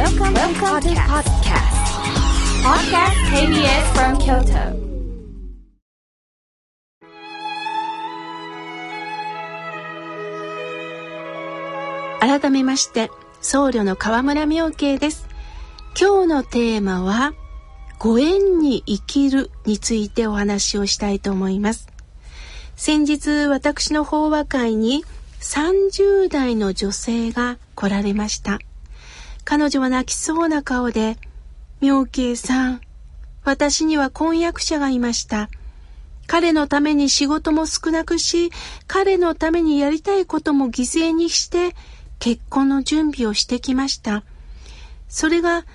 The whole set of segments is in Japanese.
Welcome, Welcome to podcast. Podcast KBS from Kyoto. 改めまして僧侶の河村明慶です今日のテーマはご縁に生きるについてお話をしたいと思います先日私の法話会に30代の女性が来られました彼女は泣きそうな顔で明慶さん私には婚約者がいました彼のために仕事も少なくし、彼のためにやりたいことも犠牲にして結婚の準備をしてきました。それが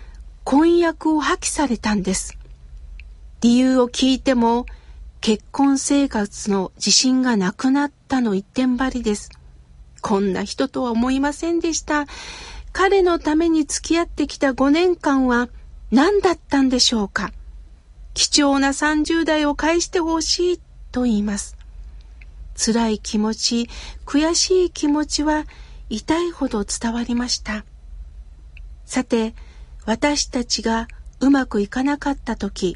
婚約を破棄されたんです。理由を聞いても結婚生活の自信がなくなったの一点張りです。こんな人とは思いませんでした。彼のために付き合ってきた5年間は何だったんでしょうか？貴重な30代を返してほしいと言います。辛い気持ち、悔しい気持ちは痛いほど伝わりました。さて、私たちがうまくいかなかった時、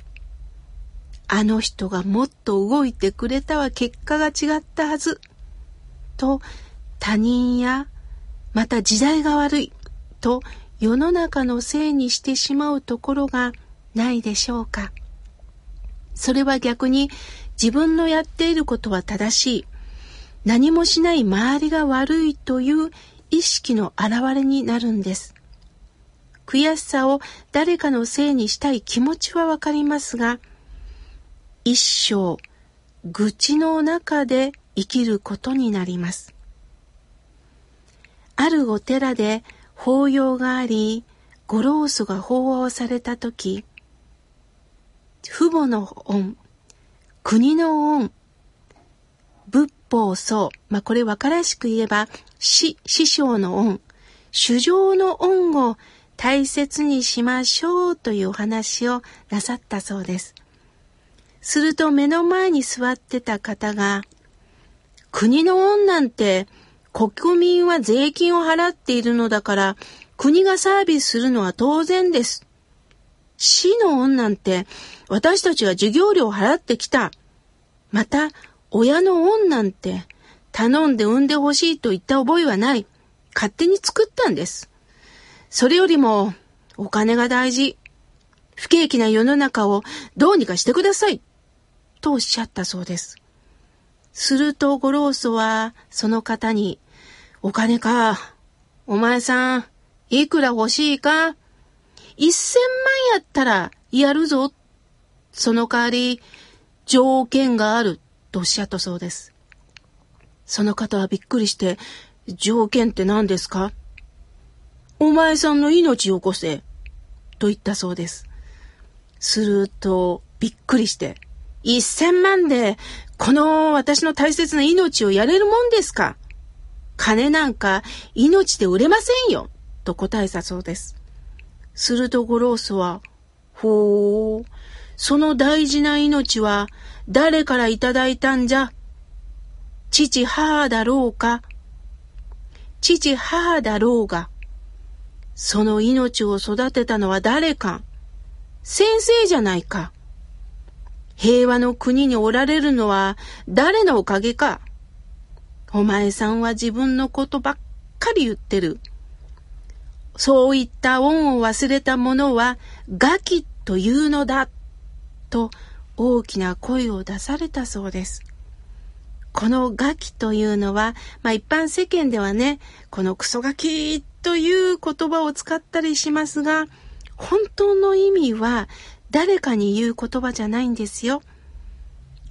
あの人がもっと動いてくれたは結果が違ったはず、と他人やまた時代が悪いと世の中のせいにしてしまうところがないでしょうか。それは逆に自分のやっていることは正しい。何もしない周りが悪いという意識の表れになるんです。悔しさを誰かのせいにしたい気持ちはわかりますが、一生愚痴の中で生きることになります。あるお寺で法要があり、ご老祖が法をされたとき、父母の恩、国の恩、仏法僧、まあ、これ分からしく言えば、師、師匠の恩、主情の恩を大切にしましょうというお話をなさったそうです。すると目の前に座ってた方が、国の恩なんて国民は税金を払っているのだから国がサービスするのは当然です。死の恩なんて私たちが授業料を払ってきた。また、親の恩なんて頼んで産んでほしいと言った覚えはない。勝手に作ったんです。それよりも、お金が大事。不景気な世の中をどうにかしてください。とおっしゃったそうです。するとゴローソはその方に、お金か。お前さん、いくら欲しいか一千万やったらやるぞその代わり、条件があるとおっしゃったそうです。その方はびっくりして、条件って何ですかお前さんの命を起こせ、と言ったそうです。すると、びっくりして、一千万で、この私の大切な命をやれるもんですか？金なんか命で売れませんよ、と答えたそうです。するとゴロースは、ほう、その大事な命は誰からいただいたんじゃ？父母だろうか？父母だろうが、その命を育てたのは誰か？先生じゃないか？平和の国におられるのは誰のおかげか。お前さんは自分のことばっかり言ってる。そういった恩を忘れた者はガキというのだ。と大きな声を出されたそうです。このガキというのは、まあ一般世間ではね、このクソガキという言葉を使ったりしますが、本当の意味は誰かに言う言葉じゃないんですよ。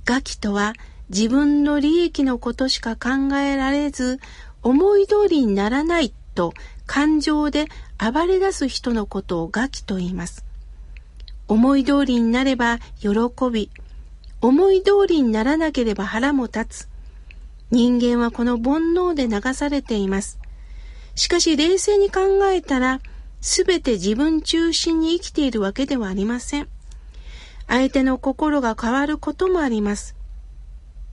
ガキとは自分の利益のことしか考えられず、思い通りにならないと感情で暴れ出す人のことをガキと言います。思い通りになれば喜び、思い通りにならなければ腹も立つ。人間はこの煩悩で流されています。しかし冷静に考えたら、すべて自分中心に生きているわけではありません。相手の心が変わることもあります。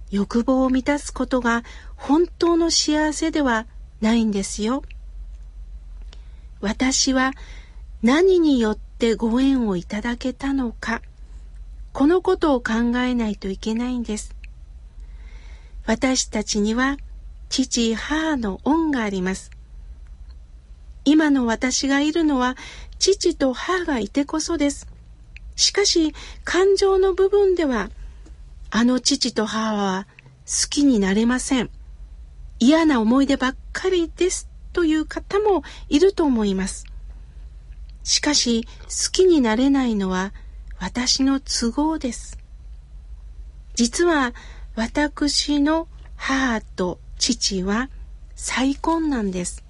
欲望を満たすことが本当の幸せではないんですよ。私は何によってご縁をいただけたのか、このことを考えないといけないんです。私たちには父、母の恩があります。今の私がいるのは父と母がいてこそです。しかし、感情の部分では、あの父と母は好きになれません。嫌な思い出ばっかりですという方もいると思います。しかし、好きになれないのは私の都合です。実は私の母と父は再婚なんです。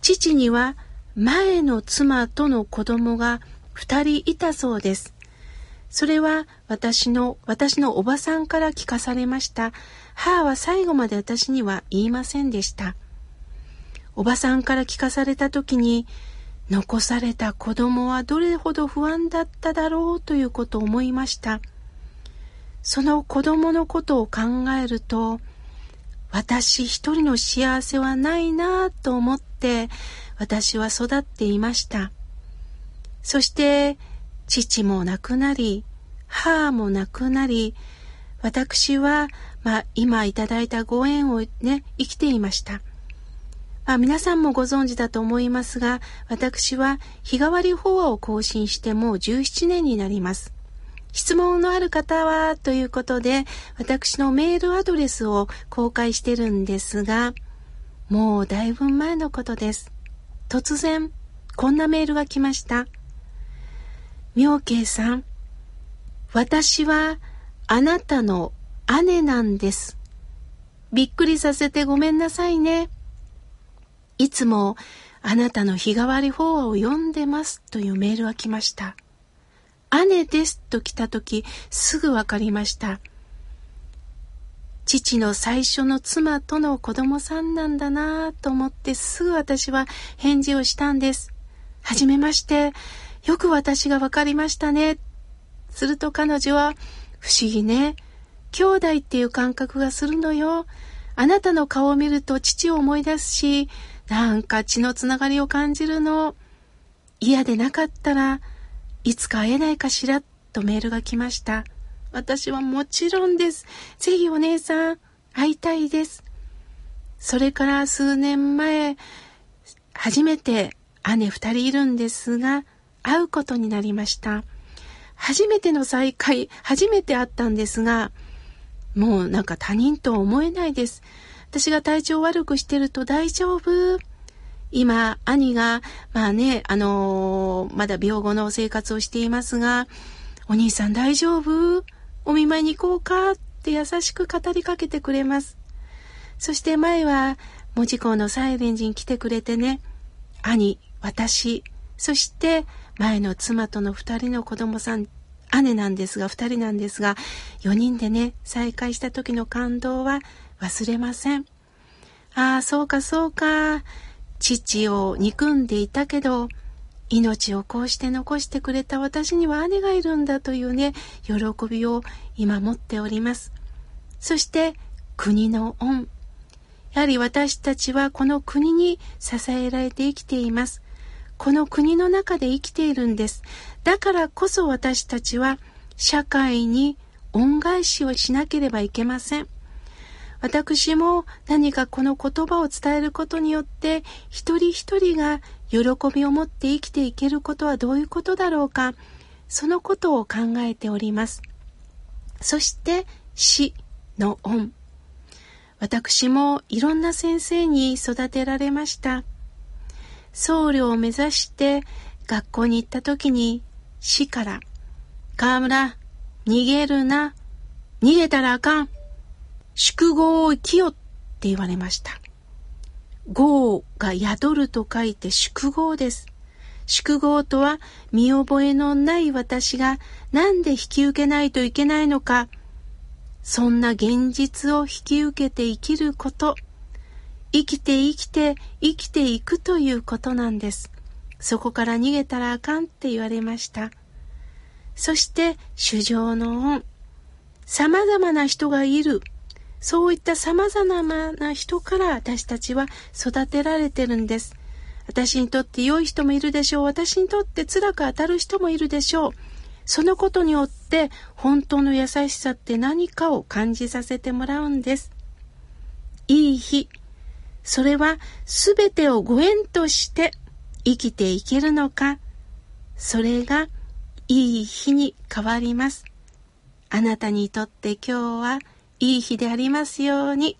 父には前の妻との子供が二人いたそうです。それは私の、私のおばさんから聞かされました。母は最後まで私には言いませんでした。おばさんから聞かされた時に、残された子供はどれほど不安だっただろうということを思いました。その子供のことを考えると、私一人の幸せはないなぁと思って私は育っていました。そして父も亡くなり、母も亡くなり、私は、まあ、今いただいたご縁をね、生きていました。まあ、皆さんもご存知だと思いますが、私は日替わり法話を更新してもう17年になります。質問のある方は、ということで、私のメールアドレスを公開してるんですが、もうだいぶ前のことです。突然、こんなメールが来ました。妙慶さん、私はあなたの姉なんです。びっくりさせてごめんなさいね。いつもあなたの日替わり法話を読んでますというメールが来ました。姉ですと来た時すぐわかりました。父の最初の妻との子供さんなんだなぁと思ってすぐ私は返事をしたんです。はじめまして。よく私がわかりましたね。すると彼女は、不思議ね。兄弟っていう感覚がするのよ。あなたの顔を見ると父を思い出すし、なんか血のつながりを感じるの。嫌でなかったらいつか会えないかしらとメールが来ました。私はもちろんです。ぜひお姉さん、会いたいです。それから数年前、初めて姉二人いるんですが、会うことになりました。初めての再会、初めて会ったんですが、もうなんか他人とは思えないです。私が体調悪くしてると大丈夫今、兄が、まあね、あのー、まだ病後の生活をしていますが、お兄さん大丈夫？お見舞いに行こうかって優しく語りかけてくれます。そして前は、門司港のサイレンジに来てくれてね、兄、私、そして前の妻との二人の子供さん、姉なんですが、二人なんですが、四人でね、再会した時の感動は忘れません。ああ、そうかそうか。父を憎んでいたけど、命をこうして残してくれた私には姉がいるんだというね、喜びを今持っております。そして、国の恩。やはり私たちはこの国に支えられて生きています。この国の中で生きているんです。だからこそ私たちは社会に恩返しをしなければいけません。私も何かこの言葉を伝えることによって一人一人が喜びを持って生きていけることはどういうことだろうかそのことを考えております。そして死の恩。私もいろんな先生に育てられました。僧侶を目指して学校に行った時に死から、河村、逃げるな、逃げたらあかん。宿業を生きよって言われました。業が宿ると書いて宿業です。宿業とは見覚えのない私が何で引き受けないといけないのか、そんな現実を引き受けて生きること、生きて生きて生きていくということなんです。そこから逃げたらあかんって言われました。そして、主情の恩。様々な人がいる。そういった様々な人から私たちは育てられてるんです。私にとって良い人もいるでしょう。私にとって辛く当たる人もいるでしょう。そのことによって本当の優しさって何かを感じさせてもらうんです。いい日。それは全てをご縁として生きていけるのか。それがいい日に変わります。あなたにとって今日はいい日でありますように。